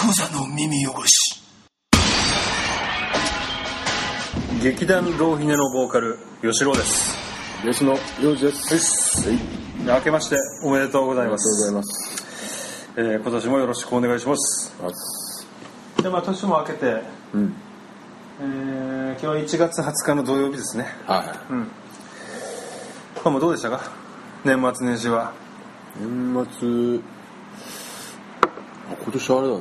クザの耳汚し。劇団ローヒネのボーカル吉郎です。ベースの幼児です。はい。明けましておめでとうございまありがとうございすます。えー今年もよろしくお願いします。でまあ年も明けて、うん。えー今日は1月20日の土曜日ですね。はうん。まあもうどうでしたか？年末年始は。い年末、あ今年あれだね。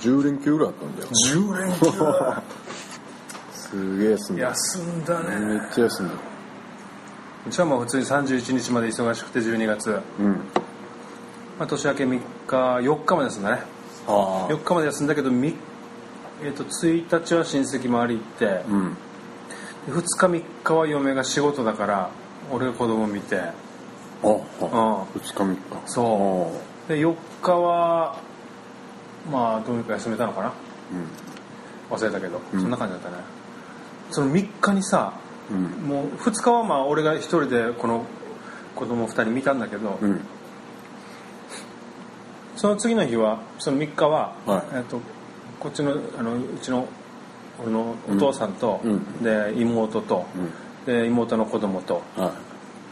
10連休ぐらいあったんだよ。10連休 すげえ休んだ。休んだめねっちゃ休んだ。うちはもう普通に31日まで忙しくて12月、うん。まあ、年明け3日4日まで休んだねあ4日まで休んだけど、みえー、と1日は親戚周り行って、うん。2日3日は嫁が仕事だから俺が子供見てあ、うあ、ん2日3日。そうで4日はまあどうにか休めたのかな？忘れたけど、うん。そんな感じだったね。その3日にさうん。もう2日はまあ俺が一人でこの子供2人見たんだけど、うん。うん。その次の日はその3日は、はい。えっとこっちのあのうちの俺のお父さんと、うん。で妹と、で妹の子供とは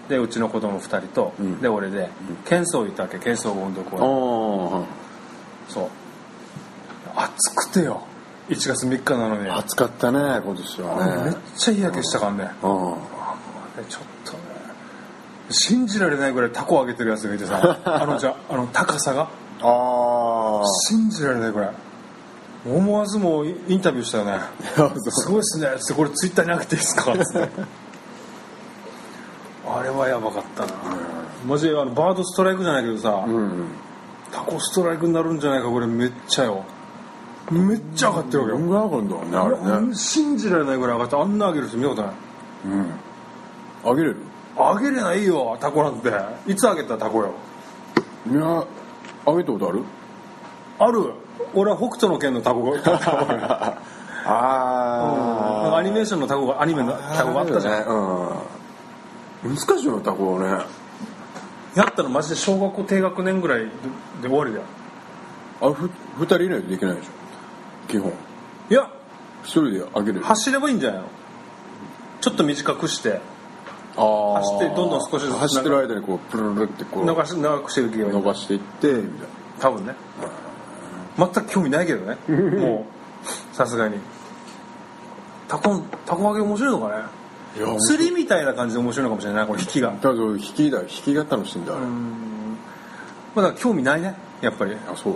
い。でうちの子供2人と、うん。で俺で喧騒行ったわけ喧騒運動あ公そう暑くてよ。1月3日なのに、暑かったね、今年めっはね。ちゃ日焼けしたからね。ちょっとね。信じられないぐらいタコ上げてるやつがいてさ あのじゃあの高さが。あ。ああ。信じられないぐらい。思わずもうインタビューしたよね。すごいっすね。つってこれツイッターに上げていいですか？つって。あれはやばかったな。マジであのバードストライクじゃないけどさ、うん。タコストライクになるんじゃないかこれめっちゃよめっちゃ上がってるわけよ。どんぐらい。上がるんだろうね、あれね。信じられないぐらい上がってあんな上げる人見たことない。うん。あげれる？上げれないよタコなんて。いつ上げたタコよ？いや、あげたことある？ある。俺は北斗の拳のタコが タコがなん。アニメーションのタコがアニメのタコがあったじゃん、ん、うん、難しいよタコはね。やったのマジで小学校低学年ぐらいでで終わりだよ。あれふ二人いないとできないでしょ？基本。いや。一人であげれる？走ればいいんじゃないの？ちょっと短くして。あー。走ってどんどん少しずつ走ってる間にこうプルルルってこう長し長くしてる気がいい。伸ばしていってみたい多分ね。全く興味ないけどね。もうさすがに。タコタコ揚げ面白いのかね？釣りみたいな感じで面白いのかもしれないこれ引きが。だから引きだ引きが楽しいんだあれ、まあだ興味ないねやっぱり。うんあそう、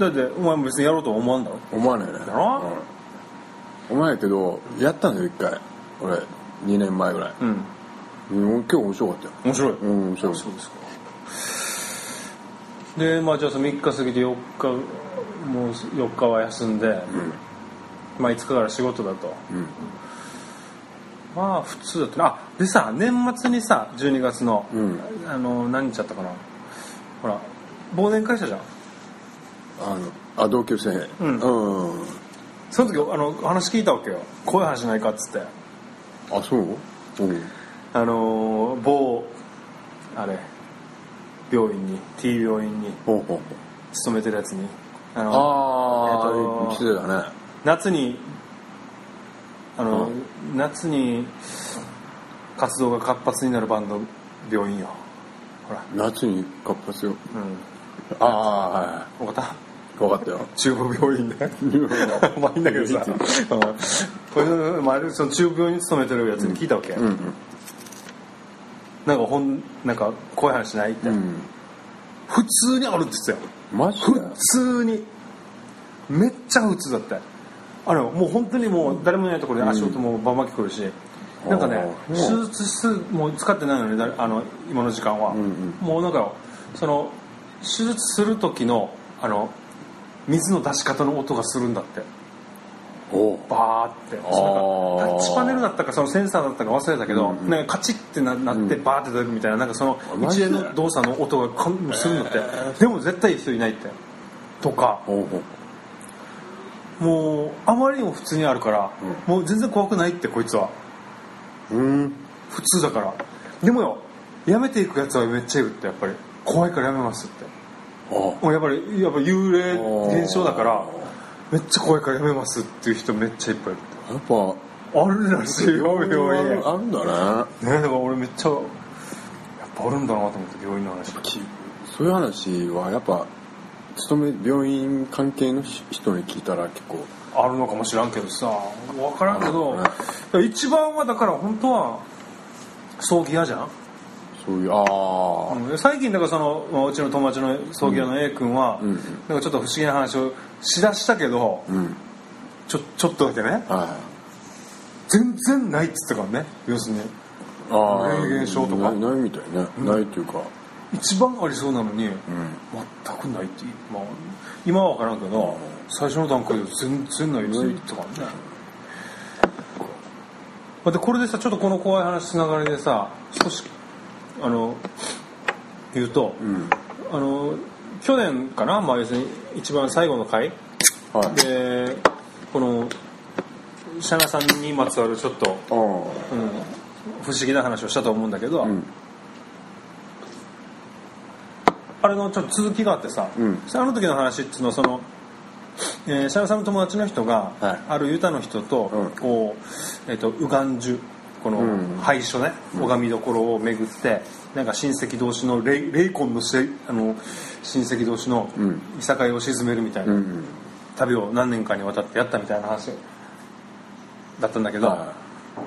だってお前も別にやろうとは思わんだろ？思わないね。だろ？うん。思わないけどやったんだよ一回。俺2年前ぐらい、うん。うん、結構面白かったよ。面白い。うん面白い。そうですか。でまあじゃあその3日過ぎて4日もう4日は休んで、まあ5日から仕事だと。うん。まあ普通だったなあでさ年末にさ12月の、うん。あの何日だったかな？ほら忘年会したじゃんあのあ同級生。うん。うん、その時あの話聞いたわけよ。こういう話ないかっつって。あそう？うん。あのー某あれ病院に T 病院にほうほうほう。勤めてるやつに。あのああ、えーと来てたね。夏にあの、う夏に活動が活発になるバンド病院よ。ほら。夏に活発よ。うん。ああは分かっい分かったよ。た中部病院でまあいいんだけどさ、うん、これ、まあ、その中部病院に勤めてるやつに聞いたわけ、うんなんかほんなんかこういう話ないって、うん。普通にあるって言ってたよ。マジで？普通に。めっちゃ普通だってあれもう本当にもう誰もいないところで足音もバンバン聞こえるし、なんかね手術室もう使ってないのにだあの今の時間は、んうん。もうなんかその手術する時のあの水の出し方の音がするんだって。バーって。それがタッチパネルだったかそのセンサーだったか忘れたけど、うんうんなんかカチッてななってバーって出るみたいななんかその一連の動作の音がするんだって、でも絶対人いないって。とか。もうあまりにも普通にあるから、もう全然怖くないってこいつは。うん。普通だから。でもよやめていくやつはめっちゃいるってやっぱり。怖いからやめますってやっぱりやっぱ幽霊現象だからめっちゃ怖いからやめますっていう人めっちゃいっぱいいる。やっぱ。あるらしいよ病院。ねあるんだね。だから俺めっちゃやっぱあるんだなと思って病院の話きそういう話はやっぱ勤め病院関係の人に聞いたら結構。あるのかもしらんけどさ分からんけど一番はだから本当は葬儀屋じゃんそういうああ、うん。最近だからそのまあうちの友達の葬儀屋の A 君は、うん。なんかちょっと不思議な話をしだしたけどうん。ちょちょっとだけね。はい全然ないっつってたからね要するに。ああ霊現象とか。ないないみたいね、ないっていうか。一番ありそうなのに、うん。全くないって、まあ、今は分からんけど、最初の段階で全然ないって言ってたか。らね、まあでこれでさちょっとこの怖い話つながりでさ少しあの言うと、うん。あの去年かな、まあ、要するに一番最後の回。はい。でこのシャナさんにまつわるちょっと、あうん、不思議な話をしたと思うんだけど、あうん。あれのちょっと続きがあってさ、うん。あの時の話っていうのはその、えー、シャナさんの友達の人が、はい。あるユタの人と、うん。こう、えっとウガンジュこのうん廃所ね、拝み所を巡ってなんか親戚同士の霊霊魂のせあの親戚同士のうん。いさかいを鎮めるみたいな、うん。旅を何年かにわたってやったみたいな話だったんだけど、は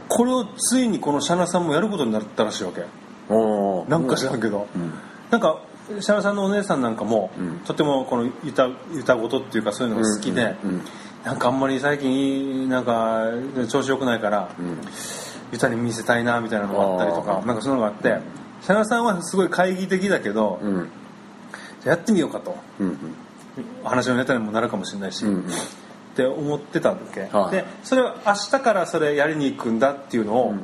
これをついにこのシャナさんもやることになったらしいわけ。なんか知らんけど、うん。なんかシャナさんのお姉さんなんかも、うん。とてもこの歌歌ごとっていうかそういうのが好きで、うん。うん。なんかあんまり最近なんか調子良くないから、うん歌に見せたいなみたいなのがあったりとかなんかそういうのがあってシャナさんはすごい懐疑的だけど、うん。じゃあやってみようかと。うん話のネタにもなるかもしれないし、うんって思ってたわけ、はい。でそれは明日からそれやりに行くんだっていうのを、うん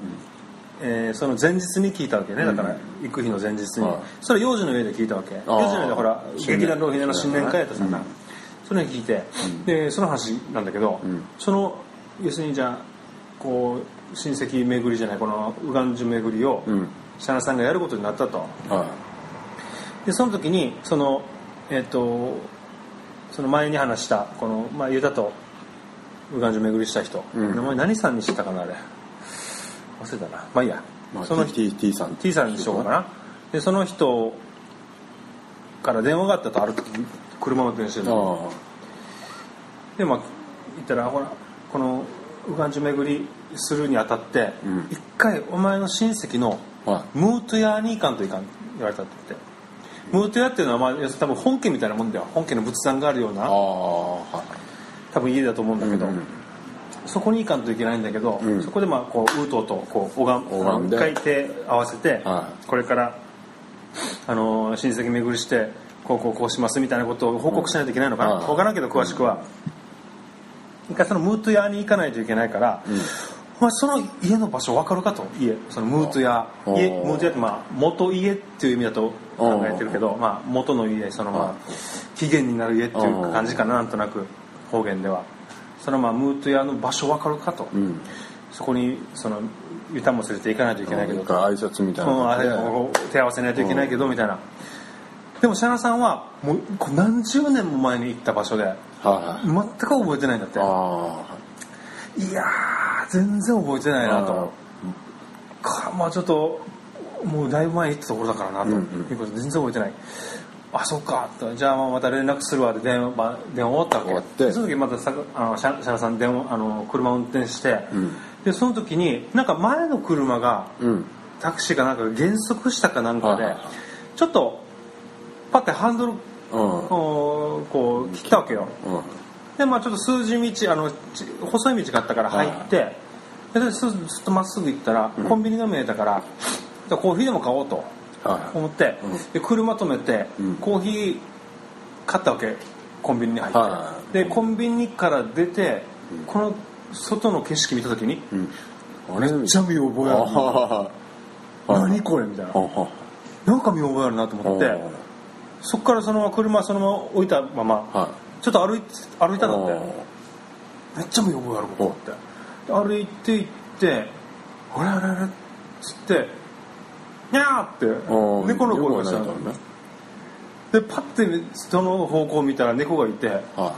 えーその前日に聞いたわけね。だから行く日の前日に、はい。それ幼児の家で聞いたわけ。幼児の家でほら劇団浪費の新年会やったさな、うんそれに聞いて、でその話なんだけど、うん。その要するにじゃあこう親戚巡りじゃないこのウガンジュ巡りを、うん。シャナさんがやることになったと。はでその時にそのえっ、とその前に話したこの、まあ、ユダとウガンジュ巡りした人、うん。名前何さんにしたかなあれ。忘れたな。まあいいや、いまあその T, T さん。T さんにしようかな。でその人から電話があったとある時車を運転してるのあ。でまあ言ったらほらこのウガンジュ巡りするにあたってうん。一、回お前の親戚のムートヤに行かんといかんって言われたって。言ってムートヤっていうのは、まあ、多分本家みたいなもんだよ。本家の仏壇があるような。は多分家だと思うんだけど、うんうんそこに行かんといけないんだけど、うん。そこでまあこうウートとこう拝拝ん回手合わせて、はこれからあの親戚巡りしてこうこうこうしますみたいなことを報告しないといけないのかな、うん。分からんけど詳しくは、一回そのムートヤに行かないといけないから、うんお前その家の場所分かるかと家。そのムートヤあ家ームートヤってまあ元家っていう意味だと考えてるけど、まあ、元の家そのまあ起源になる家っていう感じかななんとなく方言では。そのまあムートヤの場所分かるかと、うん。そこにその歌も連れて行かないといけないけど、挨拶みたいな手合わせないといけないけどみたいな。でもシャナさんはもう何十年も前に行った場所ではい全く覚えてないんだって。あいやー全然覚えてないなと。かまあちょっともうだいぶ前に行ったところだからなと、うんうん。いうことで全然覚えてない。あそっか。とじゃあまた連絡するわで電話まあ電話終わったわけ。その時またさあのシャシャナさん電話あの車運転して、うん。でその時になんか前の車がうん。タクシーかなんかが減速したかなんかで、はいはいちょっとパッてハンドルうん。こうこう切ったわけよ。うんでまあちょっと数字道あのち細い道があったから入って、ですずっとまっすぐ行ったら、コンビニが見えたからじゃあコーヒーでも買おうとは思って、うん。で車止めて、うん。コーヒー買ったわけコンビニに入って、はでコンビニから出て、この外の景色見た時にいうん。あれめっちゃ見覚えあるあ何これみたいな。あは。なんか見覚えあるなと思ってそっからそのまま車そのまま置いたままはちょっと歩い歩いたんだっていめっちゃ見覚えあると思ってで歩いて行って「あれあれあれ」っつって「にゃー!」ってうん猫の声がしたの。よくはないからね。でパッてその方向を見たら猫がいては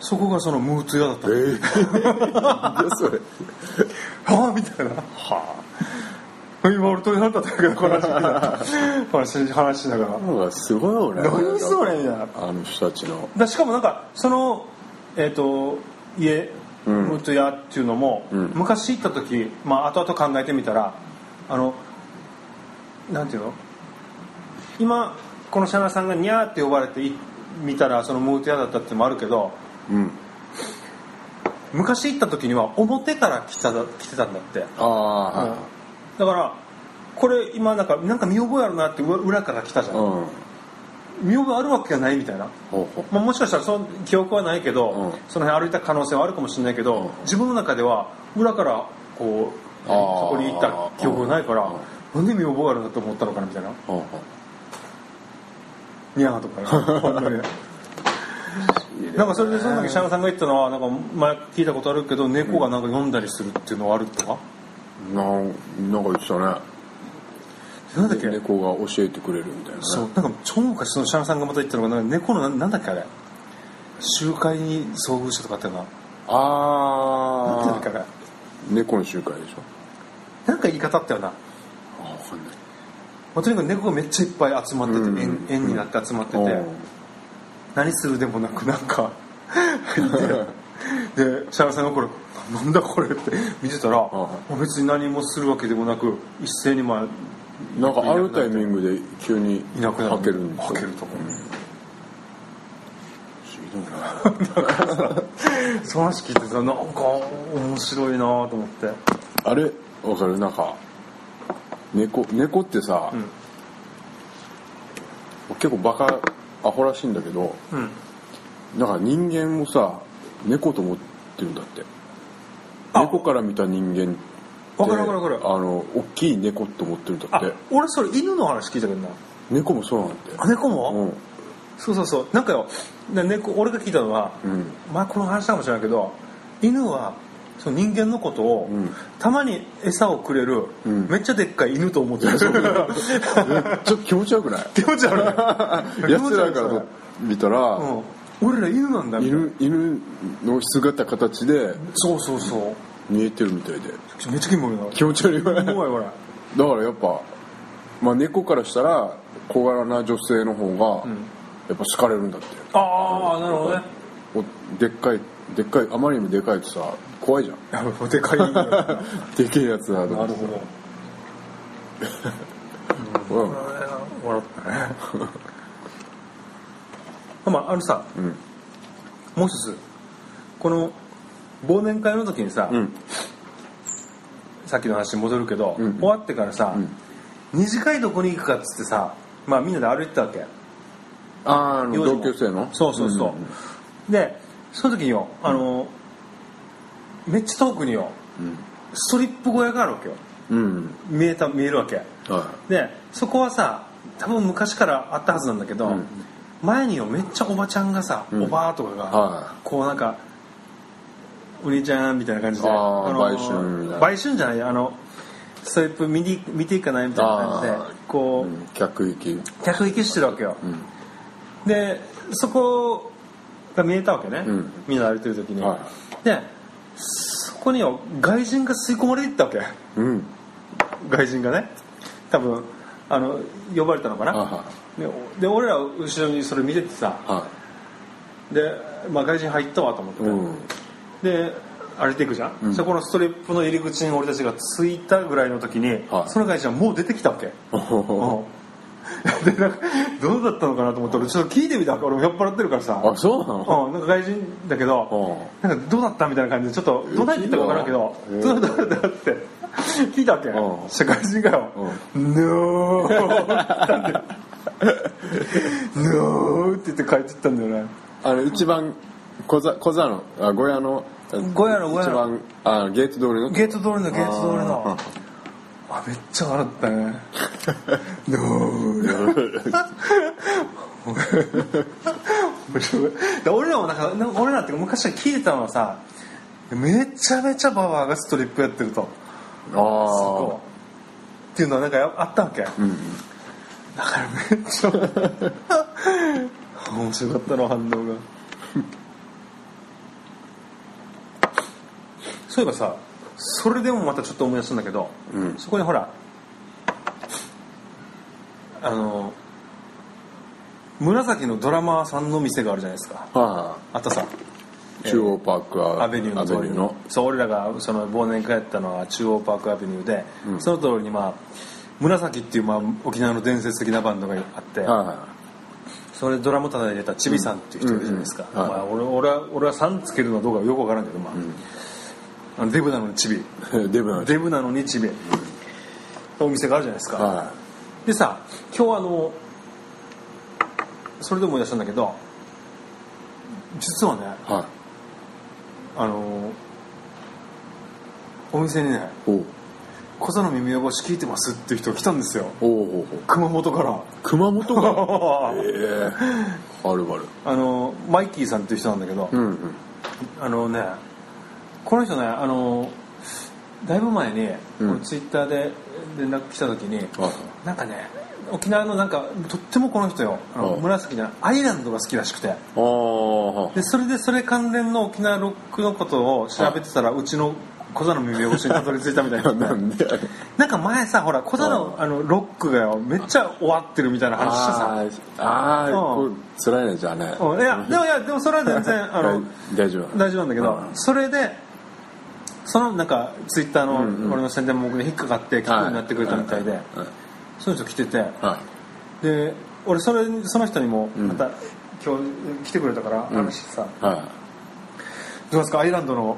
そこがそのムーツ屋だったい、えー、それ。ああみたいな。は今俺鳥肌立ったけどこの話 話話しながら。あなんかすごいよね何それみたいなあの人たちの。だしかもなんかそのえっ、と家うん。ムーツ屋っていうのも、うん。昔行った時まあ後々考えてみたらあのなんていうの？今このシャナさんがニャーって呼ばれてい見たらそのムーツ屋だったっていうのもあるけどうん。昔行った時には表から来た来てたんだって、ああはいだからこれ今なんかなんか見覚えあるなって裏裏から来たじゃん、うん。見覚えあるわけがないみたいな、まあ、もしかしたらその記憶はないけど、うん。その辺歩いた可能性はあるかもしれないけど、うん。自分の中では裏からこうそこに行った記憶がないから、うん。なんで見覚えあるんだと思ったのかなみたいな。ほうほニャーとかなほんまに。う なんかそれでその時シャナさんが言ったのはなんか前聞いたことあるけど猫がなんか読んだりするっていうのはあるとか、なんなんか言ってたね。なんだっけ、猫が教えてくれるみたいなね。そうなんか超昔そのシャナさんがまた言ったのがなんか猫のなんだっけあれ？集会に遭遇したとかあったよな。なんていうんだっけあああれ？猫の集会でしょ。なんか言い方あったよな。あわかんない。まあ、とにかく猫がめっちゃいっぱい集まってて、うん。円円になって集まってて、うん。何するでもなくなんか入ってでシャラさんがこれ「なんだこれ」って見てたら、別に何もするわけでもなく一斉にまあなんかある。タイミングで急にいなくなる。開けるんでしょ開けると思う不思議だな。その話聞いてさなんか面白いなと思って。あれ？わかる？なんか猫猫ってさ、うん。結構バカアホらしいんだけどうん。なんか人間もさ猫と思ってるんだって。あ猫から見た人間ってわかるわかるわかる。あの大きい猫と思ってるんだあって。俺それ犬の話聞いたけどな。猫もそうなんだって。あ猫も、うん。そうそうそう。なんかよな猫俺が聞いたのは、うん。前この話かもしれないけど犬はその人間のことを、うん。たまに餌をくれる、うん。めっちゃでっかい犬と思ってる ちょっと気持ち悪くない？気持ち悪い。やつらからと見たら、うん、俺ら犬なんだみたいな。犬犬の姿形でそうそうそう見えてるみたいで。めっちゃ気持ち悪いよね。怖いこれだからやっぱ、まあ、猫からしたら小柄な女性の方がうん。やっぱ好かれるんだって、ああなるほどね。おでっかいでっかいあまりにもでかいとさ怖いじゃん。やばいでかい犬なるでけえやつだとほど。うん。笑ったね。まああのさうん。もう一つ。この忘年会の時にさ、うん。さっきの話に戻るけど、うん。終わってからさ、うん。二次会どこに行くかっつってさまあみんなで歩いてたわけ。あーあの幼児も。同級生の？そうそうそう、んでその時によあの、めっちゃ遠くにようん。ストリップ小屋があるわけよ。うん。見えた見えるわけ。はでそこはさ多分昔からあったはずなんだけど、うん。前によめっちゃおばちゃんがさ、うん。おばあとかが、はこうなんかお兄ちゃんみたいな感じであーの売春売春じゃないあのストリップ見に見ていかないみたいな感じでこう、うん客行き。客引きしてるわけよ、うん。でそこが見えたわけね、うん。みんな歩いてる時に、はでそこによ外人が吸い込まれていったわけ。うん。外人がね。多分あの呼ばれたのかな、はでで俺ら後ろにそれ見ててさ。い。はで、まあ、外人入ったわと思って、で歩いていくじゃん、うん。そこのストリップの入り口に俺たちが着いたぐらいの時に、はい。その外人はもう出てきたわけ、でなんかどうだったのかなと思って俺ちょっと聞いてみた。俺も酔っ払ってるからさ。あそうなの？うん、なんか外人だけどうなんかどうだったみたいな感じでちょっとどうなって言ったか分からんけどうんどうだった？って聞いたわけ。うん。社会人がよ「ノー」って言ったんだよ「ノー」って言って帰ってったんだよね。あの一番小座小座のあ小屋の小屋の小屋の。一番あゲート通りの？ゲート通りのゲート通りの。ああめっちゃ笑ったね「ノー」面白いで俺らもなんかなんか俺らって昔から聞いてたのはさめちゃめちゃババアがストリップやってると。あこうっていうのはなんかやあったわけ。だうん。からめっちゃ面白かったな反応がそういえばさそれでもまたちょっと思い出したんだけど、うん。そこにほらあの紫のドラマーさんの店があるじゃないですか。はあ。ったさ。い中央パークアベニューの通りの。そう俺らがその忘年会やったのは中央パークアベニューで、その通りにまあ紫っていうまあ沖縄の伝説的なバンドがあって、はそれドラム叩いてたちびさんっていう人いるじゃないですか、俺俺は俺はさんつけるのはどうかよくわからんけど、まああのデブなのにちびいデブなんですデブなのにちびお店があるじゃないですか、はでさ今日あのそれで思い出したんだけど実はねいはい。あのお店にねおう「小座の耳汚し聞いてます」っていう人が来たんですよ。熊本から。熊本がえ え。あるある。あのマイキーさんっていう人なんだけど、うんうん。あのねこの人ねあのだいぶ前に、うん。俺ツイッターで連絡来た時にはいなんかね沖縄のなんかとってもこの人よ。あのうん紫じゃないアイランドが好きらしくて。でそれでそれ関連の沖縄ロックのことを調べてたらうちの小座の耳汚しにたどり着いたみたいななんか前さほら小座のあのロックがよめっちゃ終わってるみたいな話してさ。あーあうれ辛いねじゃあね。うん。いやでもいやでもそれは全然あの大丈夫。大丈夫なんだけど、うん。それでそのなんかツイッターの俺の宣伝文句で引っかかって聞くようになってくれたみたいで、はい。その人来ててはで俺それその人にもうん。また、今日来てくれたから話してさ、どうですか？アイランドの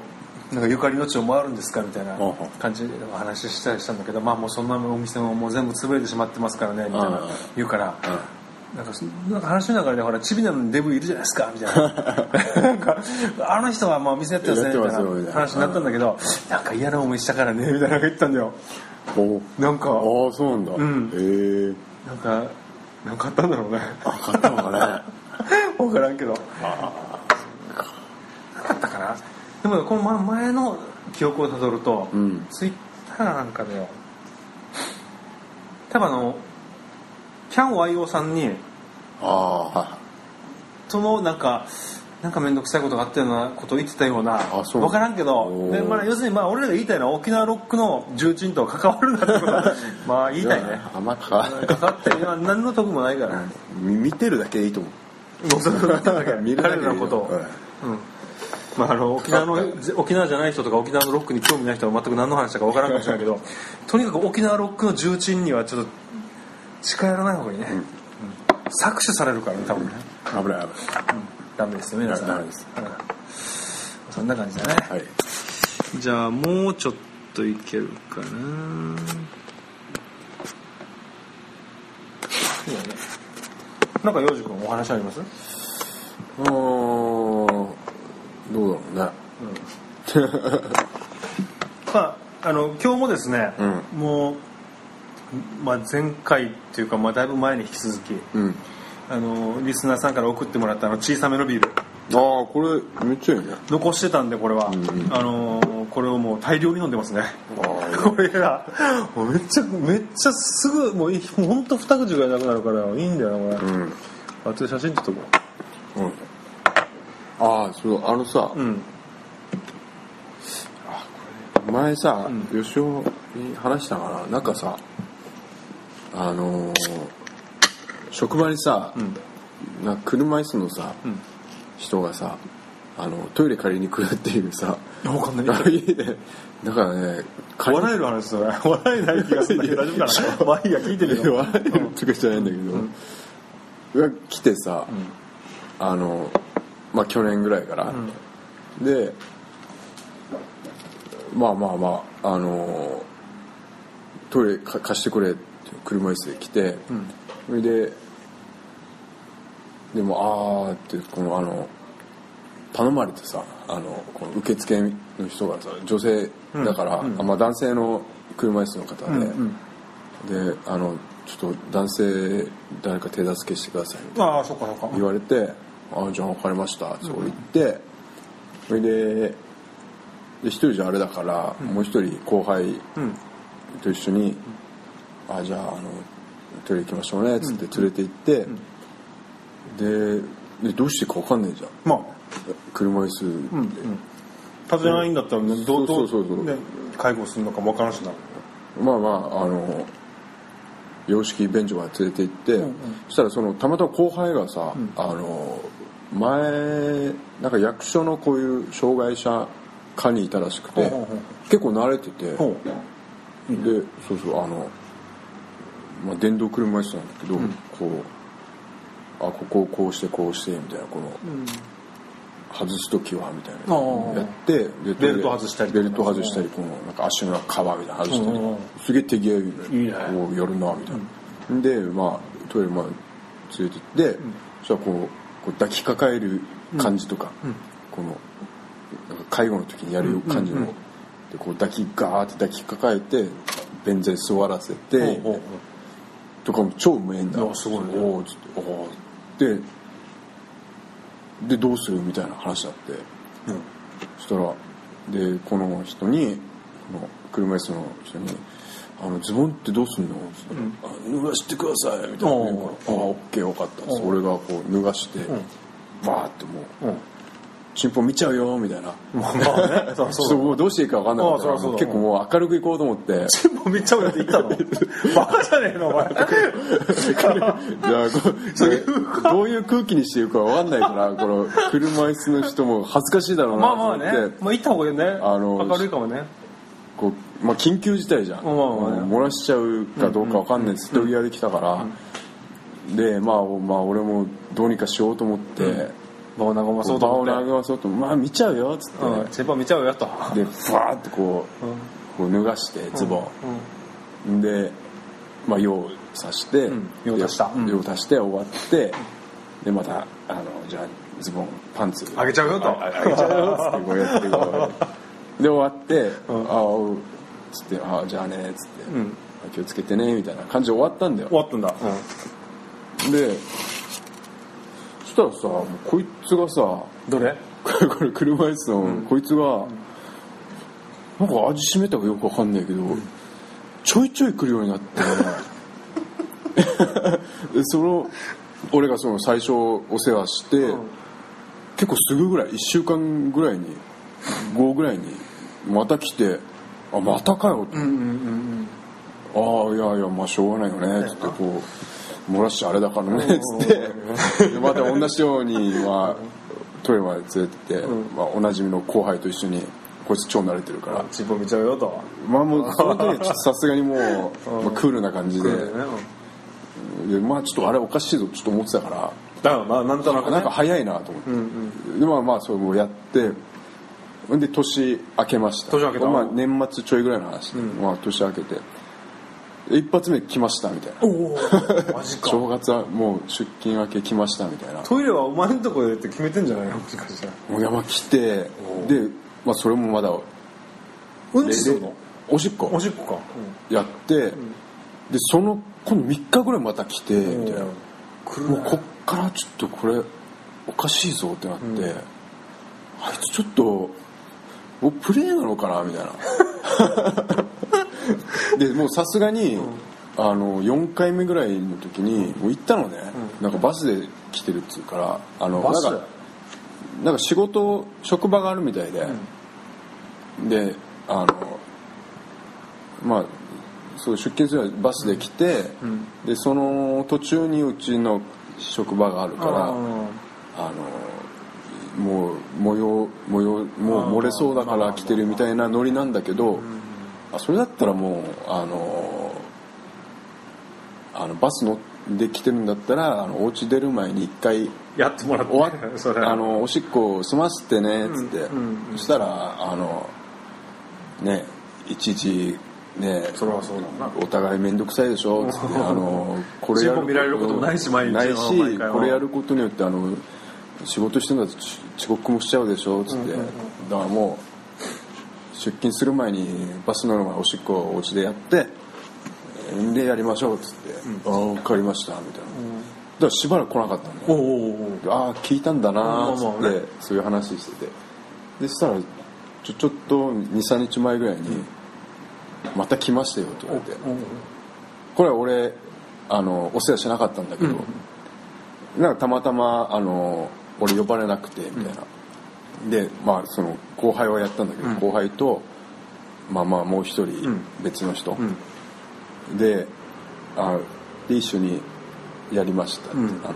なんかゆかりの地を回るんですか？みたいな感じでお話ししたりしたんだけどまあもうそんなお店ももう全部潰れてしまってますからねみたいなうん言うから、なんかそなんか話の中でほらチビなのにデブいるじゃないですかみたいな。なんかあの人はまあ店やってますねみたいなますよみたいな話になったんだけどなんか嫌な思いしたからねみたいなのが言ったんだよ。おなんかああそうなんだ。ん。へえ。なんかなんかあったんだろうね。あ買ったのかね。分からんけど。なかったかな。でもこのま前の記憶をたどると、うん。ツイッターなんかでよ。多分あのキャン YO さんにあのなんかなんか面倒くさいことがあったようなことを言ってたような分からんけどで、まあ、要するにまあ俺らが言いたいのは沖縄ロックの重鎮と関わるなってこと。は まあ言いたいね。あんまか関わって何の得もないから。み見てるだけでいいと思う。もうだけ。見るだけでいい彼らのこと。を、はい。うん。まあ、あの沖縄の 沖縄じゃない人とか沖縄のロックに興味ない人は全く何の話だか分からんかもしれないけどとにかく沖縄ロックの重鎮にはちょっと近寄らない方がいいね、うん搾取されるからね多分ね、危ない危ない。ダメですよ皆さん。ダメです。うん。そんな感じだね、はい。じゃあもうちょっといけるかな。そうだね。なんか洋二君お話あります？あーどうだろうね。まあ、あの今日もですね、うもう、まあ、前回っていうか、まあ、だいぶ前に引き続きうん。あのリスナーさんから送ってもらったあの小さめのビール。ああこれめっちゃいいね。残してたんでこれは、んうん。あのこれをもう大量に飲んでますね。あ これが。もうめっちゃめっちゃすぐもういもうほんと二口ぐらいなくなるからいいんだよなこれ、うん。あとで写真撮っとこう。ん。ああそうあのさ、ううん前さ、うん。吉尾に話したかななんかさあのー職場にさ、うん。な車椅子のさ、うん。人がさあのトイレ借りに来るっていうさ分かんない。だからね笑える話それ 笑えない気がするんだけど大丈夫かな？まあいいや聞いてみよ。う笑えるとかじゃないんだけど、が来てさ、あのまあ去年ぐらいから、でまあまあまああのトイレか貸してくれって車椅子で来て、それででもあーってこのあの頼まれてさあのこの受付の人がさ女性だから、あまあ、男性の車椅子の方で、であのちょっと男性誰か手助けしてくださいみたいなああそっかそっか。言われて「あじゃあ分かりました」って俺言ってそれでで一人じゃあれだから、もう一人後輩うん。と一緒に「あじゃああのトイレ行きましょうね」っつって連れて行って、ででどうしていいか分かんないじゃん。まあ。車椅子で、うんうん。立てないんだったらね。どうどそうそう。そうそうね介護するのかも分からんしな。まあまああの洋式便所まで連れて行って、うんそしたらそのたまたま後輩がさ、あの前なんか役所のこういう障害者課にいたらしくて、ほうほうほう。結構慣れてて、ほう。でそうそうあの、まあ、電動車椅子なんだけど、こうあここをこうしてこうしてみたいなこの、外す時はみたいなああ。やってでベルト外したりベルト外したりこのなんか足のカバーみたいなの外したりうんすげえ手際いいこうやるなみたいな、でまあトイレまで連れて行って、そしたらこうこう抱きかかえる感じとか、このなんか介護の時にやる感じの、でこう抱きガーって抱きかかえて便座に座らせて、とかも超無縁だ。いやすごいね。おおつっておおででどうするみたいな話になって。うん。そしたらでこの人にこの車椅子の人に「あのズボンってどうすんの?」つったらあ脱がしてください」みたいな言うから「ああオッケー分かった」俺がこう脱がしてバーってもううんチンポ見ちゃうよみたいな。まあまあねそうどうしていいか分かんなかったから結構もう明るく行こうと思って。全部めっちゃ上って言ったの？バカじゃねえのお前。じゃあこうどういう空気にしてるか分かんないからこの車椅子の人も恥ずかしいだろうなまあまあと思って、ね。まあ行った方がいいよね。あの明るいかもね。こうまあ、緊急事態じゃん、まあまあ漏らしちゃうかどうか分かんない瀬戸際で来たから、で、まあ、まあ俺もどうにかしようと思って、場を和まそうと場を思って。和まそうとまあ見ちゃうよっつって、うん。先輩見ちゃうよと。でふわーってこう,、こう脱がしてズボ。ン、で、まあ、用をさして、ん。用足した。うん。で用足して終わってでまたあのじゃあズボンパンツ。あげちゃうよと。ああげちゃうよっつってこうやって。こうで終わって「ん。ああおう」つって「ああじゃあね」っつって、うん。気をつけてね」みたいな感じで終わったんだよ。終わったんだ。でそしたらさもうこいつがさどれ？これ車椅子の、こいつがなんか味しめたかよくわかんないけど、ちょいちょい来るようになって。でその俺がその最初お世話して、結構すぐぐらい1週間ぐらいに後ぐらいにまた来て「あまたかよ」って、うんうんうん。ああいやいやまあしょうがないよね」つってこう漏らしちゃあれだからね」つって。でまた同じように、まあ、トイレまで連れてって、まあ、おなじみの後輩と一緒にこいつ超慣れてるから。チンポ見ちゃうよと。まあもう その時はちょっとさすがにもう、まあ、クールな感じで。でまあちょっとあれおかしいぞちょっと思ってたから。だからまあなんとなくね。なんか早いなと思って、でまあまあそれもやってで年明けました。年明けた。まあ、年末ちょいぐらいの話で、まあ、年明けて一発目来ましたみたいな。おおマジか。正月はもう出勤明け来ましたみたいな。トイレはお前のとこでって決めてんじゃないの？もしかしたら。もう山来てで、まあ、それもまだうんちするの？おしっこ。おしっこか。やって、でその今度3日ぐらいまた来てみたいな、来もうこっからちょっとこれおかしいぞってなって、あいつちょっともうプレイなのかな？みたいな でもうさすがに、あの4回目ぐらいの時にもう行ったのね、なんかバスで来てるっつうからあのバスなんかなんか仕事職場があるみたいで、であのまあそう出勤するバスで来て、でその途中にうちの職場があるからあのもう模様模様もう漏れそうだから来てるみたいなノリなんだけど、あそれだったらもうあのあのバス乗って来てるんだったらあのお家出る前に一回やってもらって終わあのおしっこ済ませてねっつって、そしたらあのねいちいちねそれはそうだな。お互い面倒くさいでしょっつってあのこれやチンポ見られることもないし毎日ない毎しこれやることによってあの仕事してるんだとち遅刻もしちゃうでしょっつって、だからもう出勤する前にバス乗る前おしっこをお家でやってでやりましょうっつって「ああ分かりました」みたいな、だからしばらく来なかったんだよ。おおああ聞いたんだなーっつって、そういう話してて。でそしたらちょちょっと23日前ぐらいに「また来ましたよ」って言われて、これは俺あのお世話しなかったんだけど、なんかたまたまあの俺呼ばれなくてみたいな、でまあその後輩はやったんだけど、うん。後輩とまあまあもう一人ん。別の人、うん。であで一緒にやりましたって、うん。あの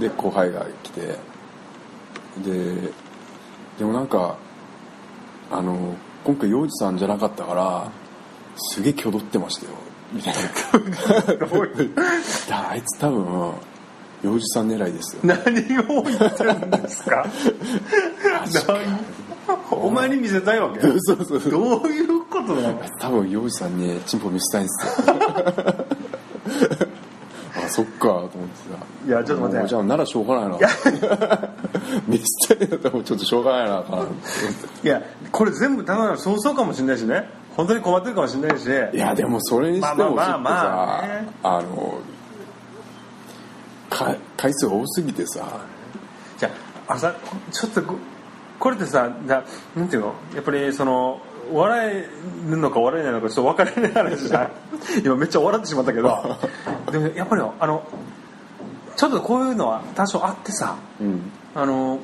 で後輩が来て。ででもなんかあの今回洋二さんじゃなかったからすげえ挙動ってましたよみたいな。あいつ多分洋二さん狙いですよ何を言ってるんですか？何お前に見せたいわけ？そうそうそう。どういうことなの？多分洋二さんにチンポ見せたいんですよ。あそっかと思ってさいやちょっと待って。じゃあならしょうがないな。見せたいんだったらちょっとしょうがないなかないやこれ全部ただの想像かもしれないしね。本当に困ってるかもしれないし。いやでもそれにしてもちょっとまあまあまあまあさね。あのか回数が多すぎてさ。じゃあちょっとここれってさだなんていうの？やっぱりその笑えるのか笑えないのかちょっと分からない話じゃん 今めっちゃ笑ってしまったけど。でもやっぱりよあのちょっとこういうのは多少あってさうん。あの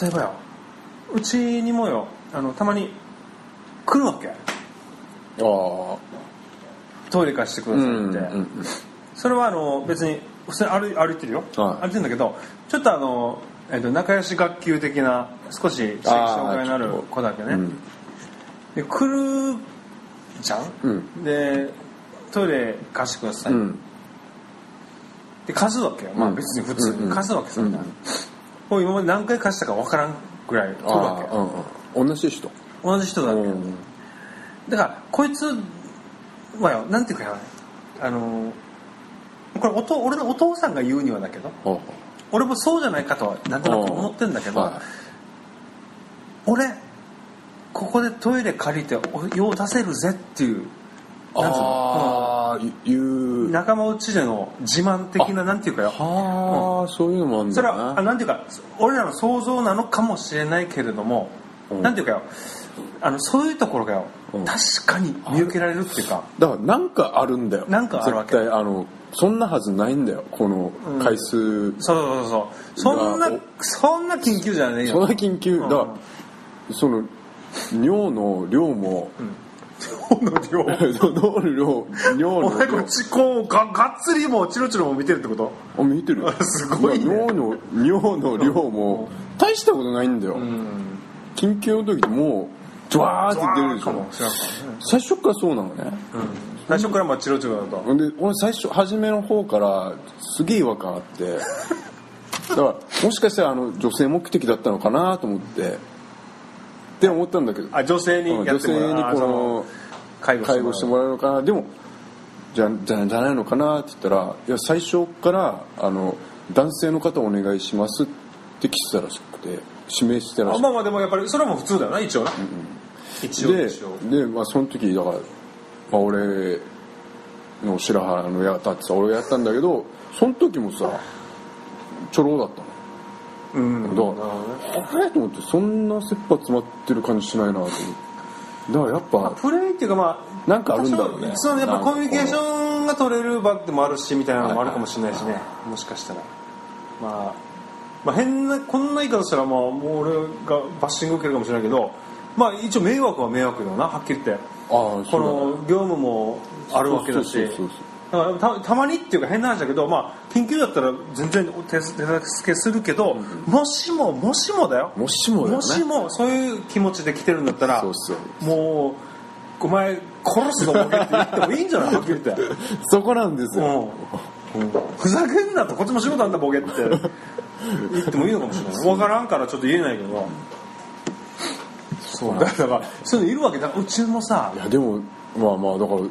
例えばようちにもよあのたまに来るわけ。ああトイレ貸してくだうさいって、んうんそれはあの別に普通に歩い歩いてるよ、はい。歩いてるんだけどちょっとあの、えっと仲良し学級的な少し障害のある子だけね、うん。で来るじゃん、うん。でトイレ貸してください、うん。で貸すわけよ、まあうん。別に普通うんに貸すわけさ、うん。もう今まで何回貸したか分からんぐらい来るわけうんうん。同じ人。同じ人だけ、うん。だからこいつはよなんていうかよあのこれおと俺のお父さんが言うにはだけどあ俺もそうじゃないかとはなんとなく思ってんだけど、は俺ここでトイレ借りてお用を出せるぜっていうなんつうの？仲間内での自慢的ななんていうかよ。はあそういうのもあるんだそれはあなんていうか俺らの想像なのかもしれないけれども、うん。なんていうかよ。あのそういうところがよ、うん。確かに見受けられるっていうか。だからなんかあるんだよ。なんかあるわけ。絶対あのそんなはずないんだよこの回数、そうそうそうそう。そんながそんな緊急じゃねえよ。そんな緊急。うん。だからその尿の量も、の量。尿の量。尿お前この量れちこうががっつりもうチロチロも見てるってこと？あ見てるよ。すごいね。尿の尿の量も大したことないんだよ、うん。緊急の時もうジュワーって出るでしょ。ね。最初からそうなのね。うん最初からまあチロチロだとで俺最初初めの方からすげえ違和感あって。だからもしかしたらあの女性目的だったのかなと思って。って思ったんだけど。あ女性にや女ってもらう。性にこの介護介護してもらうのかな。でもじゃじゃじゃないのかなって言ったらいや最初からあの男性の方お願いしますって来てたらしくて指名してたらしくて。あまあまあでもやっぱりそれはもう普通だよな一応な、一応で一応。で、まあ、その時だから、まあ、俺の白羽の矢立ってさ俺がやったんだけどその時もさちょろだったの。うん。だからあれ？と思ってそんな切羽詰まってる感じしないなと思って。だからやっぱプレイっていうかまあなんかあるんだろうね。そうやっぱコミュニケーシンョンが取れる場でもあるしみたいなのもあるかもしれないしね、もしかしたら、まあ、まあ変なこんな言い方したらまあもう俺がバッシング受けるかもしれないけどまあ一応迷惑は迷惑だよなはっきり言って。ああこの業務もあるわけだし。たたまにっていうか変な話だけど、まあ、緊急だったら全然手手助けするけど、もしももしもだよ。もしもだよね。もしもそういう気持ちで来てるんだったらもうお前殺すぞボケって言ってもいいんじゃない？はっきり言って、そこなんですよ、うん。ふざけんなとこっちも仕事あんだボケって。言ってもいいのかもしれない。分からんからちょっと言えないけどそうだからそういうのいるわけだうちもさいやでもまあまあだからだか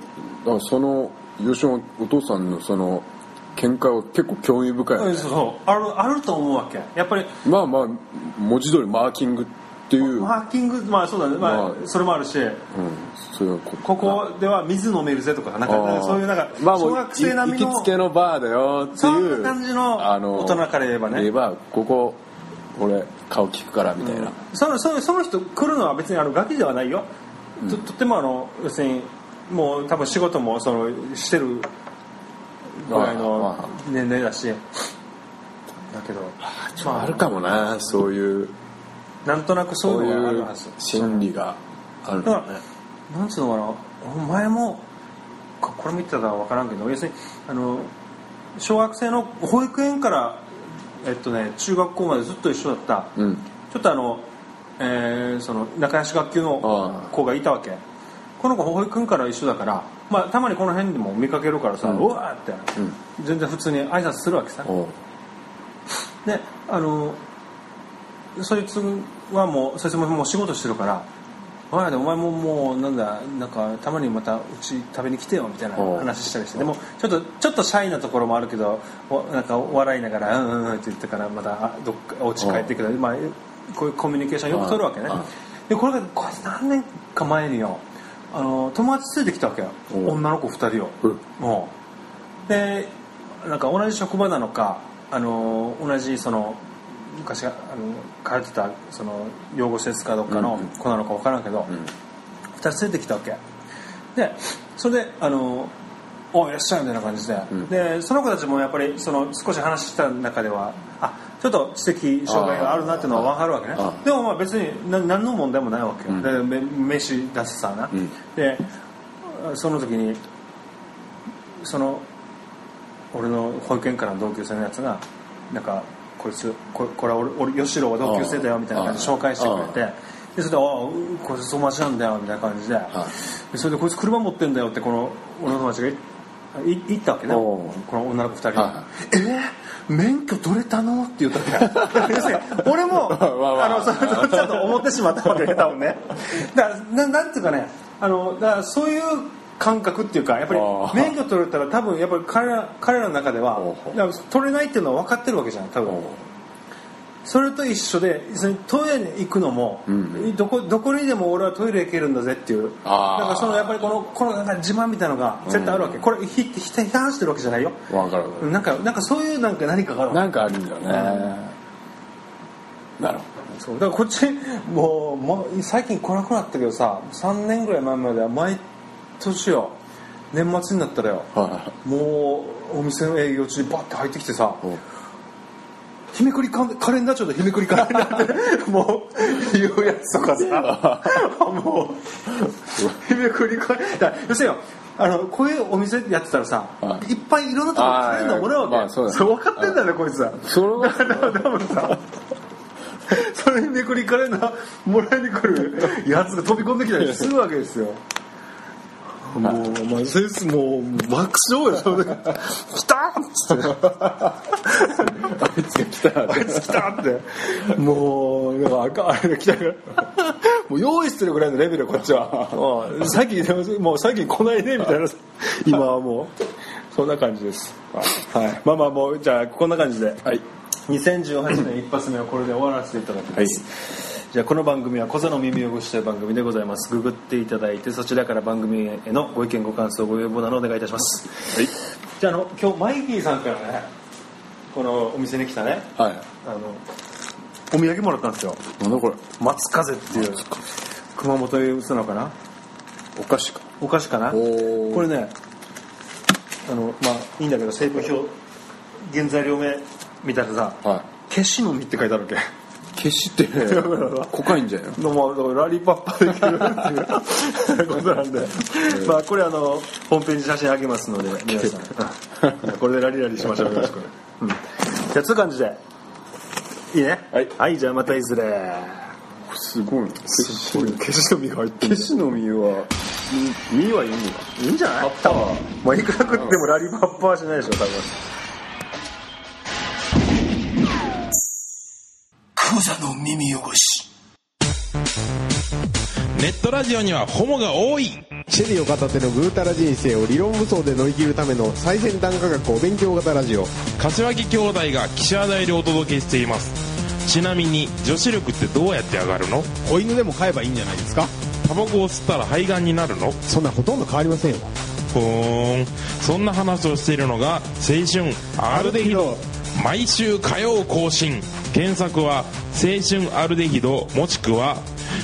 らその吉野お父さんのその見解は結構興味深いよね。そうそう。あるあると思うわけ。やっぱりまあまあ文字通りマーキングっていう、マーキングまあそうだね、まあまあそれもあるし。うん、そういうこここでは水飲めるぜとかなんかそういうなんかまあ小学生並みの行きつけのバーだよってそいうんな感じの大人から言えばね。言えばここ俺顔聞くからみたいな、そのそのその人来るのは別にあのガキではないよ、ととってもあの要するにもう多分仕事もそのしてるぐらいの年齢だし。だけどまああるかもなそういう。なんとなくそそうういうのがあいうるはず。心理があるだからのねなんつうのかなお前もここれ見てたか分からんけど要するにあの小学生の保育園からえっとね中学校までずっと一緒だった。うん。ちょっとあの、えーその仲良し学級の子がいたわけ。この子保育園から一緒だから、まあ、たまにこの辺でも見かけるからさ、ううんわーって、全然普通に挨拶するわけさ。であのそいつはもうそいつももう仕事してるから「おいお前ももうなんだなんかたまにまたうち食べに来てよ」みたいな話したりして。でもちょっとちょっとシャイなところもあるけどおなんか笑いながら「うんうんうん」って言ってからまたあどっかお家帰ってくる、まあ、こういうコミュニケーションよく取るわけね。でこれがこれ何年か前によあの友達連れてきたわけよ。女の子2人を。うん。もう。でなんか同じ職場なのかあの同じその昔あの通ってたその養護施設かどっかの子なのか分からんけど、うん。2人連れてきたわけ。でそれであの「おいいらっしゃい」みたいな感じで、ん。でその子たちもやっぱりその少し話した中ではあちょっと知的障害があるなっていうのは分かるわけね。でもまあ別にな何の問題もないわけよ、うん。でめ飯出すさな、うん。でその時にその俺の保育園からの同級生のやつがなんかこいつここれは俺俺吉郎は同級生だよみたいな感じで紹介してくれてでそれで「ああこいつ友達なんだよ」みたいな感じででそれでこいつ車持ってんだよってこの俺の友達がいい言ったわけね。この女の子2人にはい「えー免許取れたの?」って言ったわけ。俺も あのそれちょっと思ってしまったわけね多分ね。だからななんていうかねあのだからそういう感覚っていうかやっぱり免許取れたら多分やっぱり彼ら彼らの中では取れないっていうのは分かってるわけじゃん多分。それと一緒でトイレに行くのも、うんどこどこにでも俺はトイレ行けるんだぜっていう。あー。なんかそのやっぱりこのこのなんか自慢みたいなのが絶対あるわけ、これひひ批判してるわけじゃないよ。わかるなんかなんかそういうなんか何かがあるなんかあるんだよね。なるほそう。だからこっちもう、ま、最近来なくなったけどさ3年ぐらい前までは毎年よ。年末になったらよ。どはもうお店の営業中にバッて入ってきてさ日めくりカカレンダー帳で日めくりカレンダーってもう言うやつとかさもう日めくりカレンダー。要するによあのこういうお店やってたらさ、はい。い、っぱいいろんなとこカレンダーもらうわけ、まあそうだ分かってんだよねこいつ。はそれは多分さ それにめくりカレンダーもらいに来るやつが飛び込んできたりするわけですよもう、まあ、センスもう爆笑よそれ来たっつってあいつが来たあいつ来たって。もうなんかああれが来たからもう用意してるぐらいのレベルこっちは。もう最近でももう最近来ないねみたいな今はもうそんな感じです。はい。まあまあもうじゃあこんな感じで。はい。2018年一発目はこれで終わらせてい。ただきます、じゃあこの番組は「小座の耳汚し」という番組でございます。ググっていただいてそちらから番組へのご意見ご感想ご要望などお願いいたします。はい。じゃああの今日マイキーさんからねこのお店に来たね。はい。あのお土産もらったんですよ。なんだこれ？松風っていう熊本へ打つのかな？お菓子か。お菓子かな？これねあのまあいいんだけど成分表原材料名見たらさは「消しの実」って書いてあるわけい消しってコカインじゃんよの？もだからラリーパッパできるっていうことなんで、まあこれあのホームページ写真あげますので皆さん。う んこれでラリラリしましょうよろしく、うん、じゃあつう感じで。いいね？はい、じゃあまたいずれ。すごい。すごい。消しの実が入ってる消しの実は実実はいいのいいんじゃない？多分。まあいくら食ってもラリーパッパはしないでしょ多分クザの耳汚し。ネットラジオにはホモが多い。シェリーを片手のぐうたら人生を理論武装で乗り切るための最先端科学お勉強型ラジオ。柏木兄弟が岸和田よりお届けしています。ちなみに女子力ってどうやって上がるの？子犬でも飼えばいいんじゃないですか？タバコを吸ったら肺がんになるの？そんなほとんど変わりませんよ。ふーん。そんな話をしているのが青春アルデヒド毎週火曜更新。検索は青春アルデヒドもしくは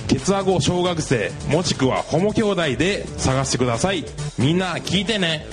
ケツアゴ小学生もしくはホモ兄弟で探してください。みんな聞いてね。